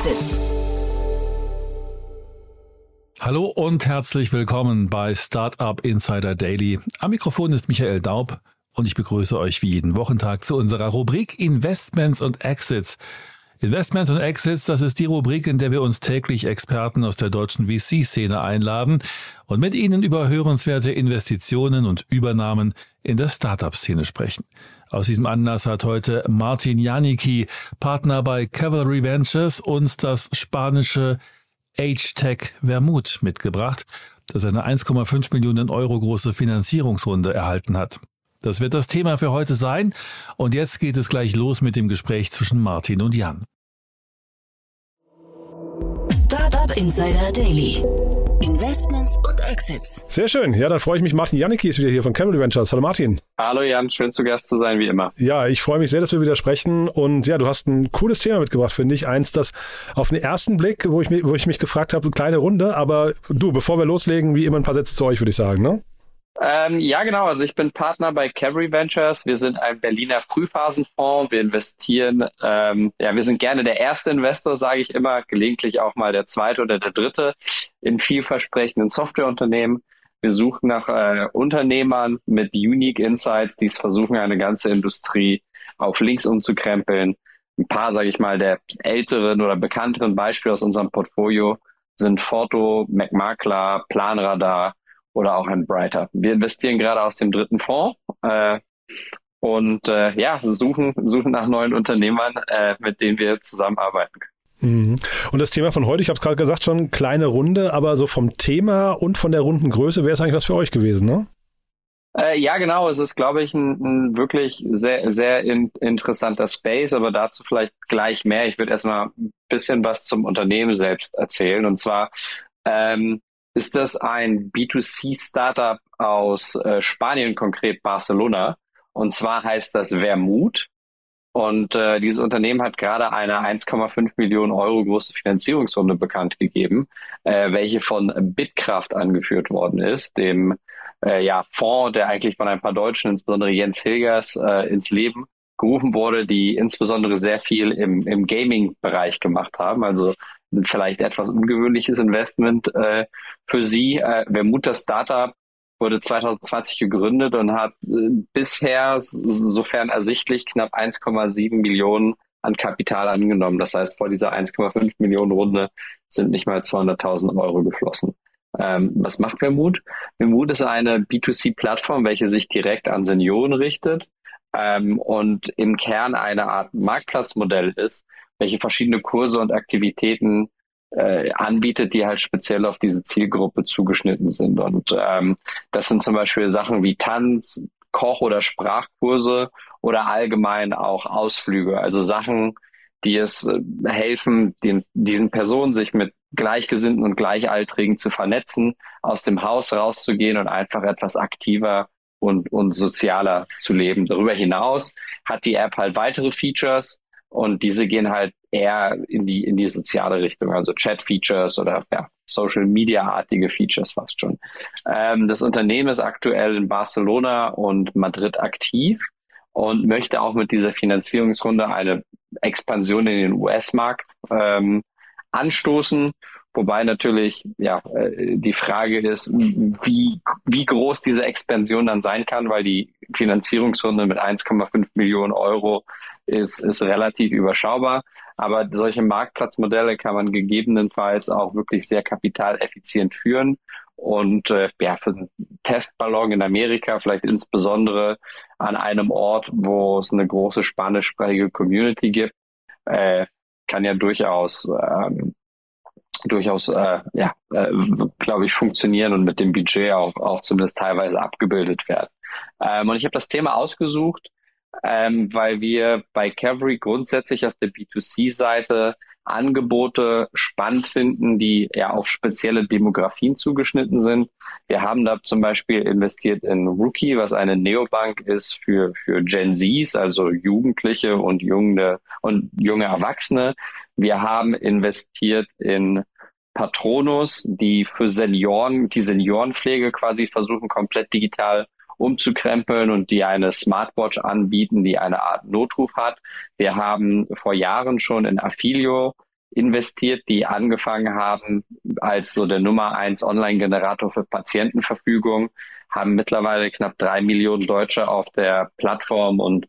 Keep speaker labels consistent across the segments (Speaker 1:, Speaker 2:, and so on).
Speaker 1: Exits.
Speaker 2: Hallo und herzlich willkommen bei Startup Insider Daily. Am Mikrofon ist Michael Daub und ich begrüße euch wie jeden Wochentag zu unserer Rubrik Investments und Exits. Investments und Exits, das ist die Rubrik, in der wir uns täglich Experten aus der deutschen VC-Szene einladen und mit ihnen über hörenswerte Investitionen und Übernahmen in der Startup-Szene sprechen. Aus diesem Anlass hat heute Martin Janicki, Partner bei Cavalry Ventures, uns das spanische H-Tech Vermut mitgebracht, das eine 1,5 Millionen Euro große Finanzierungsrunde erhalten hat. Das wird das Thema für heute sein. Und jetzt geht es gleich los mit dem Gespräch zwischen Martin und Jan.
Speaker 1: Startup Insider Daily. Investments und Exits.
Speaker 3: Sehr schön. Ja, dann freue ich mich. Martin Janicki ist wieder hier von Cavalry Ventures. Hallo Martin.
Speaker 4: Hallo Jan, schön zu Gast zu sein, wie immer.
Speaker 3: Ja, ich freue mich sehr, dass wir wieder sprechen. Und ja, du hast ein cooles Thema mitgebracht, finde ich. Eins, das auf den ersten Blick, wo ich, mich, wo ich mich gefragt habe, eine kleine Runde. Aber du, bevor wir loslegen, wie immer ein paar Sätze zu euch, würde ich sagen, ne?
Speaker 4: Ähm, ja, genau. Also ich bin Partner bei Cavalry Ventures. Wir sind ein Berliner Frühphasenfonds. Wir investieren, ähm, ja, wir sind gerne der erste Investor, sage ich immer, gelegentlich auch mal der zweite oder der dritte in vielversprechenden Softwareunternehmen. Wir suchen nach äh, Unternehmern mit Unique Insights, die es versuchen, eine ganze Industrie auf links umzukrempeln. Ein paar, sage ich mal, der älteren oder bekannteren Beispiele aus unserem Portfolio sind Forto, McMakler, Planradar, oder auch ein Brighter. Wir investieren gerade aus dem dritten Fonds äh, und äh, ja, suchen, suchen nach neuen Unternehmern, äh, mit denen wir zusammenarbeiten können.
Speaker 3: Mhm. Und das Thema von heute, ich habe es gerade gesagt, schon kleine Runde, aber so vom Thema und von der runden Größe wäre es eigentlich was für euch gewesen, ne?
Speaker 4: Äh, ja, genau. Es ist, glaube ich, ein, ein wirklich sehr, sehr in, interessanter Space, aber dazu vielleicht gleich mehr. Ich würde erstmal ein bisschen was zum Unternehmen selbst erzählen. Und zwar ähm, ist das ein B2C-Startup aus äh, Spanien, konkret Barcelona. Und zwar heißt das Vermut. Und äh, dieses Unternehmen hat gerade eine 1,5 Millionen Euro große Finanzierungsrunde bekannt gegeben, äh, welche von Bitkraft angeführt worden ist, dem äh, ja, Fonds, der eigentlich von ein paar Deutschen, insbesondere Jens Hilgers, äh, ins Leben gerufen wurde, die insbesondere sehr viel im, im Gaming-Bereich gemacht haben. Also vielleicht etwas ungewöhnliches Investment äh, für Sie. Äh, Vermut das Startup wurde 2020 gegründet und hat äh, bisher, sofern ersichtlich, knapp 1,7 Millionen an Kapital angenommen. Das heißt, vor dieser 1,5 Millionen Runde sind nicht mal 200.000 Euro geflossen. Ähm, was macht Vermut? Vermut ist eine B2C-Plattform, welche sich direkt an Senioren richtet ähm, und im Kern eine Art Marktplatzmodell ist, welche verschiedene Kurse und Aktivitäten äh, anbietet, die halt speziell auf diese Zielgruppe zugeschnitten sind. Und ähm, das sind zum Beispiel Sachen wie Tanz, Koch- oder Sprachkurse oder allgemein auch Ausflüge. Also Sachen, die es äh, helfen, den, diesen Personen sich mit Gleichgesinnten und Gleichaltrigen zu vernetzen, aus dem Haus rauszugehen und einfach etwas aktiver und, und sozialer zu leben. Darüber hinaus hat die App halt weitere Features, und diese gehen halt eher in die, in die soziale Richtung, also Chat-Features oder ja, Social-Media-artige Features fast schon. Ähm, das Unternehmen ist aktuell in Barcelona und Madrid aktiv und möchte auch mit dieser Finanzierungsrunde eine Expansion in den US-Markt ähm, anstoßen. Wobei natürlich ja äh, die Frage ist, wie, wie groß diese Expansion dann sein kann, weil die Finanzierungsrunde mit 1,5 Millionen Euro ist, ist relativ überschaubar. Aber solche Marktplatzmodelle kann man gegebenenfalls auch wirklich sehr kapitaleffizient führen. Und äh, ja, für einen Testballon in Amerika, vielleicht insbesondere an einem Ort, wo es eine große spanischsprachige Community gibt, äh, kann ja durchaus ähm, durchaus äh, ja äh, glaube ich funktionieren und mit dem Budget auch auch zumindest teilweise abgebildet werden. Ähm, und ich habe das Thema ausgesucht, ähm, weil wir bei Cavalry grundsätzlich auf der B2C-Seite Angebote spannend finden, die ja auf spezielle Demografien zugeschnitten sind. Wir haben da zum Beispiel investiert in Rookie, was eine Neobank ist für, für Gen Zs, also Jugendliche und junge, und junge Erwachsene. Wir haben investiert in Patronus, die für Senioren, die Seniorenpflege quasi versuchen, komplett digital umzukrempeln und die eine Smartwatch anbieten, die eine Art Notruf hat. Wir haben vor Jahren schon in Affilio investiert, die angefangen haben als so der Nummer eins Online-Generator für Patientenverfügung, haben mittlerweile knapp drei Millionen Deutsche auf der Plattform und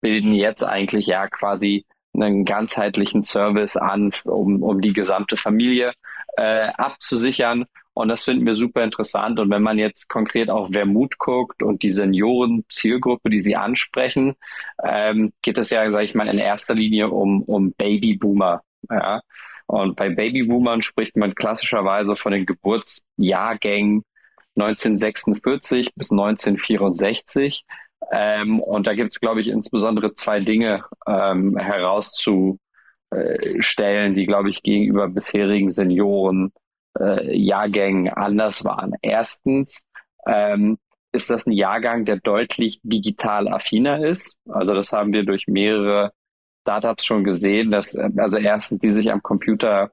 Speaker 4: bilden jetzt eigentlich ja quasi einen ganzheitlichen Service an, um, um die gesamte Familie äh, abzusichern. Und das finden wir super interessant. Und wenn man jetzt konkret auf Vermut guckt und die Senioren-Zielgruppe, die Sie ansprechen, ähm, geht es ja, sage ich mal, in erster Linie um, um Babyboomer. Ja? Und bei Babyboomern spricht man klassischerweise von den Geburtsjahrgängen 1946 bis 1964. Ähm, und da gibt es, glaube ich, insbesondere zwei Dinge ähm, herauszustellen, die, glaube ich, gegenüber bisherigen Senioren äh, Jahrgängen anders waren. Erstens ähm, ist das ein Jahrgang, der deutlich digital affiner ist. Also das haben wir durch mehrere Startups schon gesehen, dass also erstens die sich am Computer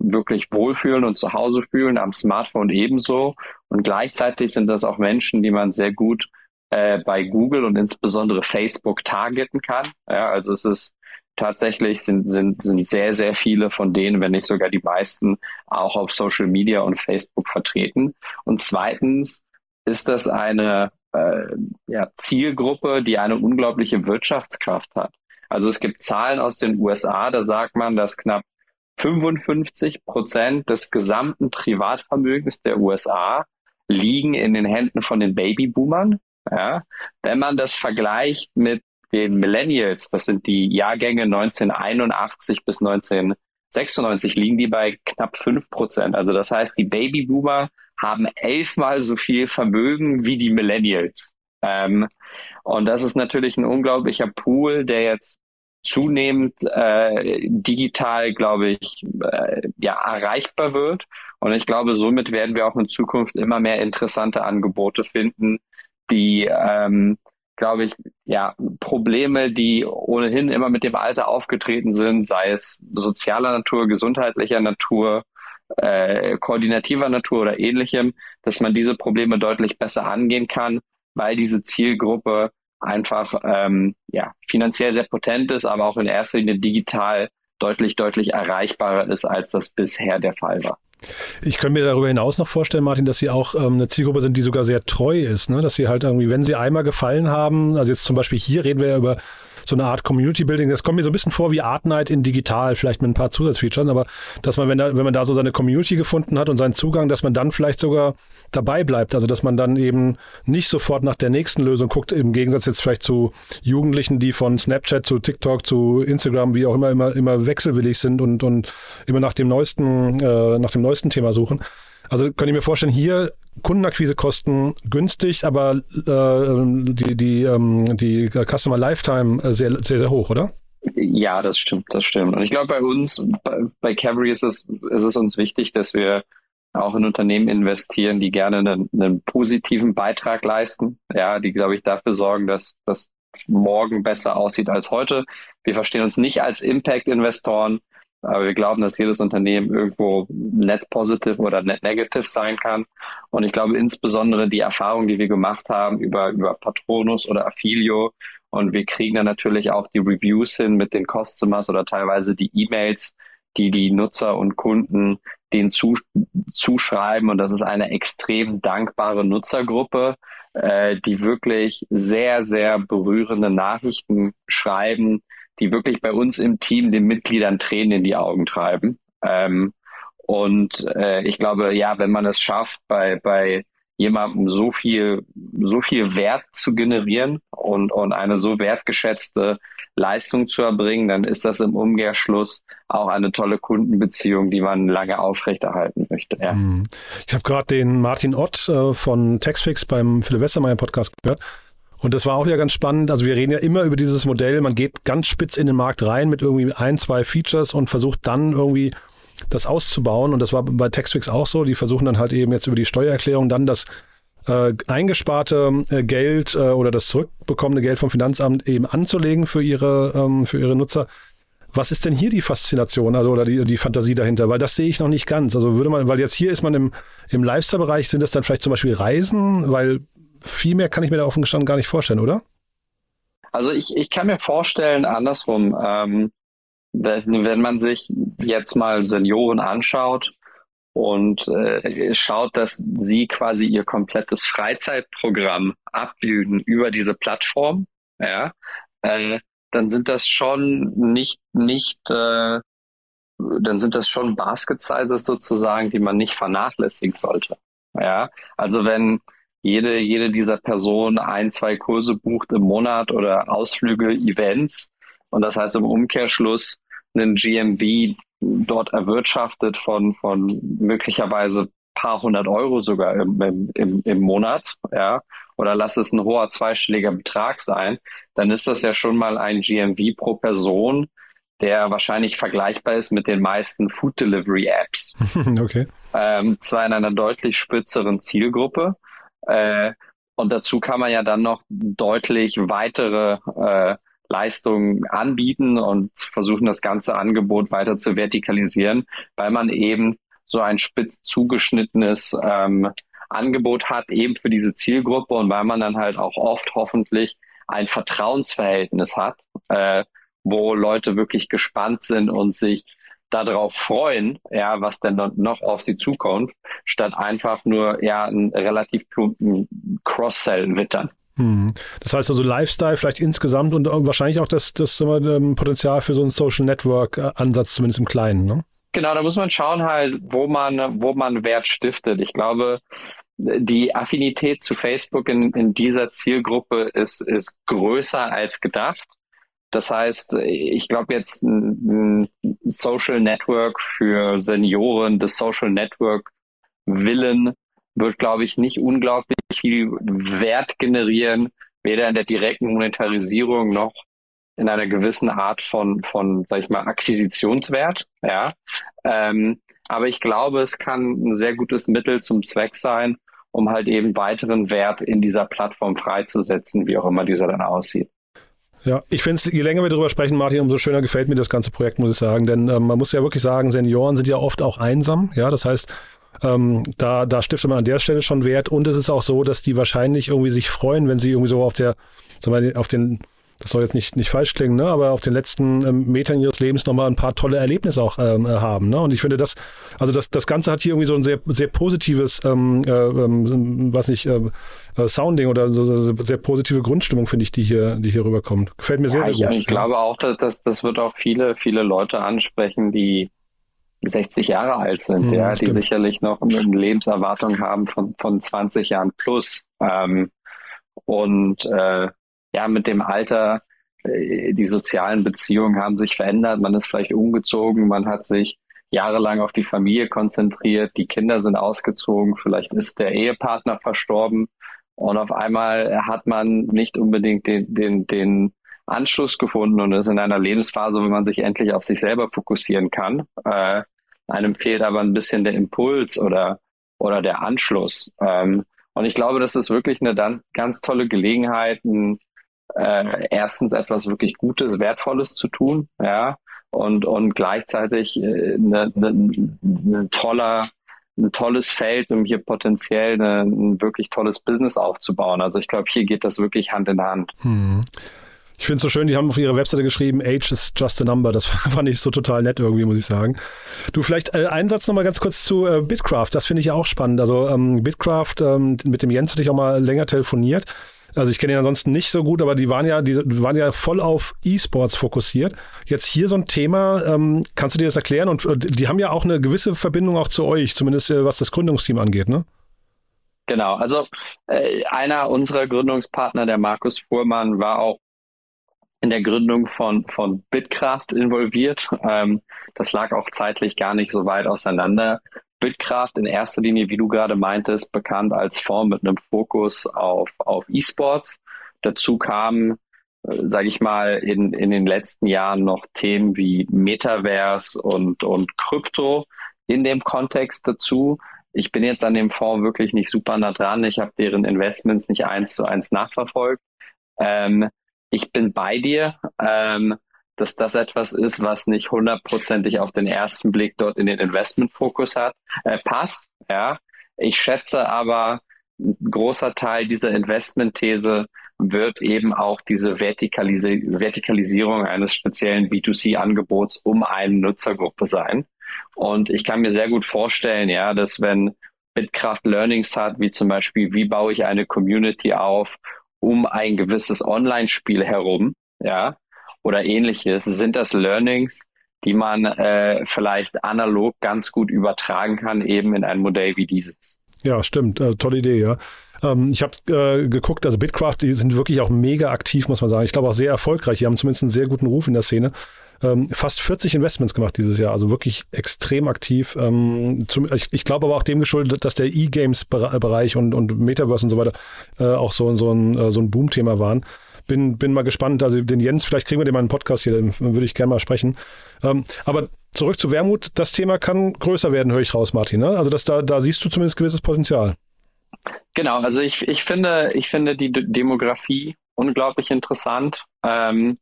Speaker 4: wirklich wohlfühlen und zu Hause fühlen, am Smartphone ebenso. Und gleichzeitig sind das auch Menschen, die man sehr gut äh, bei Google und insbesondere Facebook targeten kann. Ja, also es ist tatsächlich sind, sind, sind sehr, sehr viele von denen, wenn nicht sogar die meisten, auch auf Social Media und Facebook vertreten. Und zweitens ist das eine äh, ja, Zielgruppe, die eine unglaubliche Wirtschaftskraft hat. Also es gibt Zahlen aus den USA, da sagt man, dass knapp 55 Prozent des gesamten Privatvermögens der USA liegen in den Händen von den Babyboomern. Ja, wenn man das vergleicht mit den Millennials, das sind die Jahrgänge 1981 bis 1996, liegen die bei knapp fünf Prozent. Also das heißt, die Babyboomer haben elfmal so viel Vermögen wie die Millennials. Ähm, und das ist natürlich ein unglaublicher Pool, der jetzt zunehmend äh, digital, glaube ich, äh, ja, erreichbar wird. Und ich glaube, somit werden wir auch in Zukunft immer mehr interessante Angebote finden, die, ähm, glaube ich, ja, Probleme, die ohnehin immer mit dem Alter aufgetreten sind, sei es sozialer Natur, gesundheitlicher Natur, äh, koordinativer Natur oder ähnlichem, dass man diese Probleme deutlich besser angehen kann, weil diese Zielgruppe einfach ähm, ja, finanziell sehr potent ist, aber auch in erster Linie digital deutlich, deutlich erreichbarer ist, als das bisher der Fall war.
Speaker 3: Ich könnte mir darüber hinaus noch vorstellen, Martin, dass Sie auch ähm, eine Zielgruppe sind, die sogar sehr treu ist, ne? dass Sie halt irgendwie, wenn Sie einmal gefallen haben, also jetzt zum Beispiel hier reden wir ja über so eine Art Community Building. Das kommt mir so ein bisschen vor wie Art Night in digital, vielleicht mit ein paar Zusatzfeatures, aber dass man, wenn, da, wenn man da so seine Community gefunden hat und seinen Zugang, dass man dann vielleicht sogar dabei bleibt. Also dass man dann eben nicht sofort nach der nächsten Lösung guckt, im Gegensatz jetzt vielleicht zu Jugendlichen, die von Snapchat zu TikTok zu Instagram, wie auch immer, immer, immer wechselwillig sind und, und immer nach dem neuesten, äh, nach dem neuesten Thema suchen. Also kann ich mir vorstellen, hier Kundenakquisekosten günstig, aber äh, die, die, ähm, die Customer Lifetime äh, sehr, sehr, sehr hoch, oder?
Speaker 4: Ja, das stimmt, das stimmt. Und ich glaube, bei uns, bei, bei Cavalry ist es, ist es uns wichtig, dass wir auch in Unternehmen investieren, die gerne einen, einen positiven Beitrag leisten. Ja, die, glaube ich, dafür sorgen, dass das morgen besser aussieht als heute. Wir verstehen uns nicht als Impact-Investoren, aber wir glauben, dass jedes Unternehmen irgendwo net positive oder net negative sein kann. Und ich glaube insbesondere die Erfahrung, die wir gemacht haben über, über Patronus oder Affilio, und wir kriegen dann natürlich auch die Reviews hin mit den Customers oder teilweise die E-Mails, die die Nutzer und Kunden denen zu, zuschreiben. Und das ist eine extrem dankbare Nutzergruppe, äh, die wirklich sehr, sehr berührende Nachrichten schreiben, die wirklich bei uns im Team den Mitgliedern Tränen in die Augen treiben. Ähm, und äh, ich glaube, ja, wenn man es schafft, bei, bei jemandem so viel, so viel Wert zu generieren und, und eine so wertgeschätzte Leistung zu erbringen, dann ist das im Umkehrschluss auch eine tolle Kundenbeziehung, die man lange aufrechterhalten möchte. Ja. Mhm.
Speaker 3: Ich habe gerade den Martin Ott äh, von Taxfix beim Philipp Westermeier Podcast gehört. Und das war auch wieder ganz spannend. Also wir reden ja immer über dieses Modell. Man geht ganz spitz in den Markt rein mit irgendwie ein, zwei Features und versucht dann irgendwie das auszubauen. Und das war bei Textfix auch so. Die versuchen dann halt eben jetzt über die Steuererklärung dann das äh, eingesparte äh, Geld äh, oder das zurückbekommene Geld vom Finanzamt eben anzulegen für ihre, ähm, für ihre Nutzer. Was ist denn hier die Faszination, also oder die, die Fantasie dahinter? Weil das sehe ich noch nicht ganz. Also würde man, weil jetzt hier ist man im, im Lifestyle-Bereich, sind das dann vielleicht zum Beispiel Reisen, weil viel mehr kann ich mir da offen gestanden gar nicht vorstellen, oder?
Speaker 4: Also ich, ich kann mir vorstellen, andersrum, ähm, wenn, wenn man sich jetzt mal Senioren anschaut und äh, schaut, dass sie quasi ihr komplettes Freizeitprogramm abbilden über diese Plattform, ja, äh, dann sind das schon nicht, nicht, äh, dann sind das schon Basket Sizes sozusagen, die man nicht vernachlässigen sollte. Ja, also wenn jede, jede dieser Personen ein, zwei Kurse bucht im Monat oder Ausflüge, Events und das heißt im Umkehrschluss einen GMV dort erwirtschaftet von, von möglicherweise paar hundert Euro sogar im, im, im Monat, ja, oder lass es ein hoher zweistelliger Betrag sein, dann ist das ja schon mal ein GMV pro Person, der wahrscheinlich vergleichbar ist mit den meisten Food Delivery Apps.
Speaker 3: okay.
Speaker 4: Ähm, zwar in einer deutlich spitzeren Zielgruppe. Äh, und dazu kann man ja dann noch deutlich weitere äh, Leistungen anbieten und versuchen, das ganze Angebot weiter zu vertikalisieren, weil man eben so ein spitz zugeschnittenes ähm, Angebot hat, eben für diese Zielgruppe und weil man dann halt auch oft hoffentlich ein Vertrauensverhältnis hat, äh, wo Leute wirklich gespannt sind und sich darauf freuen, ja, was denn noch auf sie zukommt, statt einfach nur ja einen relativ plumpen Cross-Sell wittern.
Speaker 3: Hm. Das heißt also Lifestyle vielleicht insgesamt und wahrscheinlich auch das, das ähm, Potenzial für so einen Social Network-Ansatz, zumindest im Kleinen, ne?
Speaker 4: Genau, da muss man schauen halt, wo man, wo man Wert stiftet. Ich glaube, die Affinität zu Facebook in, in dieser Zielgruppe ist, ist größer als gedacht. Das heißt, ich glaube jetzt ein, Social Network für Senioren, das Social Network Willen wird, glaube ich, nicht unglaublich viel Wert generieren, weder in der direkten Monetarisierung noch in einer gewissen Art von, von, sag ich mal, Akquisitionswert, ja. Ähm, aber ich glaube, es kann ein sehr gutes Mittel zum Zweck sein, um halt eben weiteren Wert in dieser Plattform freizusetzen, wie auch immer dieser dann aussieht.
Speaker 3: Ja, ich finde es, je länger wir darüber sprechen, Martin, umso schöner gefällt mir das ganze Projekt, muss ich sagen. Denn ähm, man muss ja wirklich sagen, Senioren sind ja oft auch einsam. Ja, das heißt, ähm, da, da stiftet man an der Stelle schon Wert. Und es ist auch so, dass die wahrscheinlich irgendwie sich freuen, wenn sie irgendwie so auf der, sagen wir, auf den das soll jetzt nicht, nicht falsch klingen, ne? aber auf den letzten ähm, Metern ihres Lebens nochmal ein paar tolle Erlebnisse auch ähm, äh, haben. Ne? Und ich finde das, also das, das Ganze hat hier irgendwie so ein sehr, sehr positives, ähm, äh, ähm, was nicht, äh, äh, Sounding oder so, so, sehr positive Grundstimmung, finde ich, die hier, die hier rüberkommt. Gefällt mir sehr, ja, sehr
Speaker 4: gut. Ich, ich glaube auch, dass, dass das wird auch viele, viele Leute ansprechen, die 60 Jahre alt sind, mhm, ja, die sicherlich noch eine Lebenserwartung haben von, von 20 Jahren plus. Ähm, und äh, ja, mit dem Alter, äh, die sozialen Beziehungen haben sich verändert, man ist vielleicht umgezogen, man hat sich jahrelang auf die Familie konzentriert, die Kinder sind ausgezogen, vielleicht ist der Ehepartner verstorben und auf einmal hat man nicht unbedingt den, den, den Anschluss gefunden und ist in einer Lebensphase, wo man sich endlich auf sich selber fokussieren kann. Äh, einem fehlt aber ein bisschen der Impuls oder, oder der Anschluss. Ähm, und ich glaube, das ist wirklich eine ganz, tolle Gelegenheit, ein, äh, erstens etwas wirklich Gutes, Wertvolles zu tun, ja, und, und gleichzeitig äh, eine, eine, eine toller, ein tolles Feld, um hier potenziell eine, ein wirklich tolles Business aufzubauen. Also ich glaube, hier geht das wirklich Hand in Hand.
Speaker 3: Hm. Ich finde es so schön, die haben auf ihrer Webseite geschrieben, Age is just a number. Das fand ich so total nett irgendwie, muss ich sagen. Du, vielleicht äh, einen Satz nochmal ganz kurz zu äh, Bitcraft. Das finde ich auch spannend. Also ähm, Bitcraft, ähm, mit dem Jens hatte ich auch mal länger telefoniert. Also ich kenne ihn ansonsten nicht so gut, aber die waren ja, die waren ja voll auf E-Sports fokussiert. Jetzt hier so ein Thema, ähm, kannst du dir das erklären? Und äh, die haben ja auch eine gewisse Verbindung auch zu euch, zumindest äh, was das Gründungsteam angeht, ne?
Speaker 4: Genau, also äh, einer unserer Gründungspartner, der Markus Fuhrmann, war auch in der Gründung von, von Bitkraft involviert. Ähm, das lag auch zeitlich gar nicht so weit auseinander. Bitkraft in erster Linie, wie du gerade meintest, bekannt als Fonds mit einem Fokus auf, auf E-Sports. Dazu kamen, äh, sage ich mal, in, in den letzten Jahren noch Themen wie Metaverse und, und Krypto in dem Kontext dazu. Ich bin jetzt an dem Fonds wirklich nicht super nah dran. Ich habe deren Investments nicht eins zu eins nachverfolgt. Ähm, ich bin bei dir. Ähm, dass das etwas ist, was nicht hundertprozentig auf den ersten Blick dort in den Investmentfokus hat, äh, passt. Ja, ich schätze aber ein großer Teil dieser Investmentthese wird eben auch diese Vertikalis Vertikalisierung eines speziellen B2C-Angebots um eine Nutzergruppe sein. Und ich kann mir sehr gut vorstellen, ja, dass wenn Bitkraft Learnings hat, wie zum Beispiel, wie baue ich eine Community auf um ein gewisses Online-Spiel herum, ja, oder ähnliches, sind das Learnings, die man äh, vielleicht analog ganz gut übertragen kann, eben in ein Modell wie dieses.
Speaker 3: Ja, stimmt. Äh, tolle Idee, ja. Ähm, ich habe äh, geguckt, also Bitcraft, die sind wirklich auch mega aktiv, muss man sagen. Ich glaube auch sehr erfolgreich. Die haben zumindest einen sehr guten Ruf in der Szene. Ähm, fast 40 Investments gemacht dieses Jahr, also wirklich extrem aktiv. Ähm, zum, ich, ich glaube aber auch dem geschuldet, dass der E-Games-Bereich und, und Metaverse und so weiter äh, auch so, so ein, äh, so ein Boom-Thema waren bin, bin mal gespannt. Also den Jens, vielleicht kriegen wir den mal einen Podcast hier, dann würde ich gerne mal sprechen. Ähm, aber zurück zu Wermut, das Thema kann größer werden, höre ich raus, Martin. Ne? Also das, da, da siehst du zumindest gewisses Potenzial.
Speaker 4: Genau, also ich, ich finde, ich finde die Demografie unglaublich interessant. Ähm,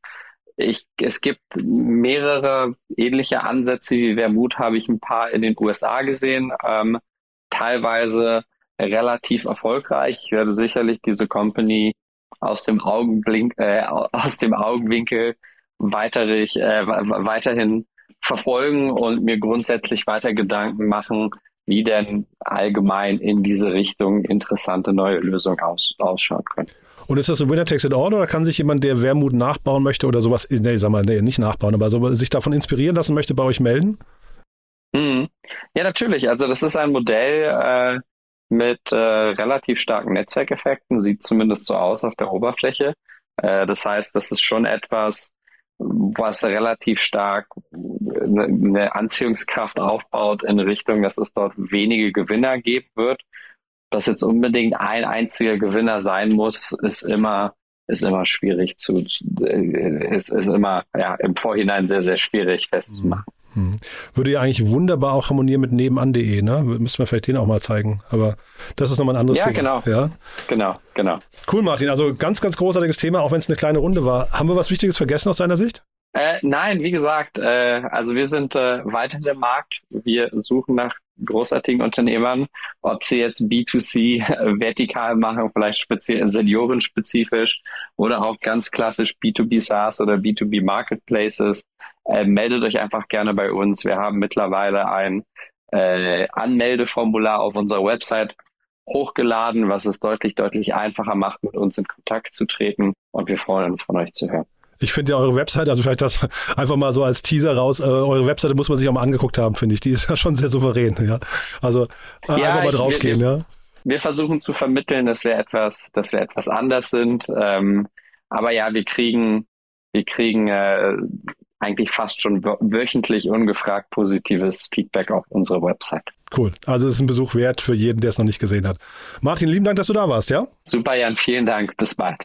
Speaker 4: ich, es gibt mehrere ähnliche Ansätze wie Wermut, habe ich ein paar in den USA gesehen, ähm, teilweise relativ erfolgreich. Ich werde sicherlich diese Company aus dem Augenblink, äh, aus dem Augenwinkel weiterig, äh, weiterhin verfolgen und mir grundsätzlich weiter Gedanken machen, wie denn allgemein in diese Richtung interessante neue Lösungen aus, ausschauen können.
Speaker 3: Und ist das ein Winner takes it all oder kann sich jemand, der Wermut nachbauen möchte oder sowas, nee, sag mal, nee, nicht nachbauen, aber so, sich davon inspirieren lassen möchte, bei euch melden?
Speaker 4: Mhm. Ja, natürlich. Also das ist ein Modell, äh, mit äh, relativ starken Netzwerkeffekten, sieht zumindest so aus auf der Oberfläche. Äh, das heißt, das ist schon etwas, was relativ stark eine, eine Anziehungskraft aufbaut in Richtung, dass es dort wenige Gewinner geben wird. Dass jetzt unbedingt ein einziger Gewinner sein muss, ist immer ist immer schwierig zu, äh, ist, ist immer ja im Vorhinein sehr sehr schwierig festzumachen.
Speaker 3: Hm. Würde ja eigentlich wunderbar auch harmonieren mit nebenan.de, ne? Müssen wir vielleicht den auch mal zeigen. Aber das ist nochmal ein anderes
Speaker 4: ja,
Speaker 3: Thema.
Speaker 4: Genau. Ja, genau. Genau,
Speaker 3: Cool, Martin. Also ganz, ganz großartiges Thema, auch wenn es eine kleine Runde war. Haben wir was Wichtiges vergessen aus deiner Sicht?
Speaker 4: Äh, nein, wie gesagt, äh, also wir sind äh, weiter der Markt. Wir suchen nach großartigen Unternehmern, ob sie jetzt B2C äh, vertikal machen, vielleicht speziell seniorenspezifisch oder auch ganz klassisch B2B SaaS oder B2B Marketplaces. Äh, meldet euch einfach gerne bei uns. Wir haben mittlerweile ein äh, Anmeldeformular auf unserer Website hochgeladen, was es deutlich, deutlich einfacher macht, mit uns in Kontakt zu treten. Und wir freuen uns, von euch zu hören.
Speaker 3: Ich finde ja eure Webseite, also vielleicht das einfach mal so als Teaser raus, äh, eure Webseite muss man sich auch mal angeguckt haben, finde ich. Die ist ja schon sehr souverän, ja. Also äh, ja, einfach mal draufgehen, ja.
Speaker 4: Wir versuchen zu vermitteln, dass wir etwas, dass wir etwas anders sind. Ähm, aber ja, wir kriegen, wir kriegen äh, eigentlich fast schon wöchentlich ungefragt positives Feedback auf unsere Website.
Speaker 3: Cool. Also es ist ein Besuch wert für jeden, der es noch nicht gesehen hat. Martin, lieben Dank, dass du da warst, ja?
Speaker 4: Super, Jan. Vielen Dank. Bis bald.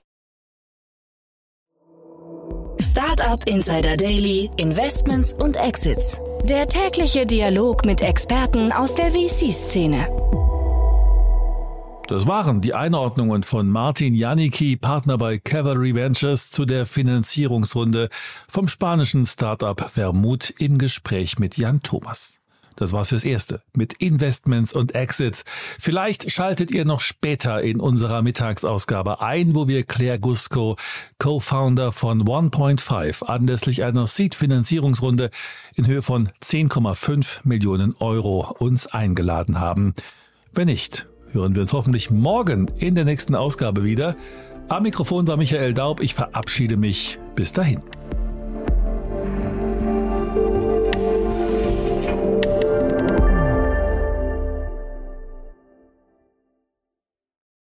Speaker 1: Startup Insider Daily, Investments und Exits.
Speaker 5: Der tägliche Dialog mit Experten aus der VC-Szene.
Speaker 2: Das waren die Einordnungen von Martin Janicki, Partner bei Cavalry Ventures, zu der Finanzierungsrunde vom spanischen Startup Vermut im Gespräch mit Jan Thomas. Das war's fürs Erste mit Investments und Exits. Vielleicht schaltet ihr noch später in unserer Mittagsausgabe ein, wo wir Claire Gusco, Co-Founder von 1.5, anlässlich einer Seed-Finanzierungsrunde in Höhe von 10,5 Millionen Euro uns eingeladen haben. Wenn nicht, hören wir uns hoffentlich morgen in der nächsten Ausgabe wieder. Am Mikrofon war Michael Daub. Ich verabschiede mich. Bis dahin.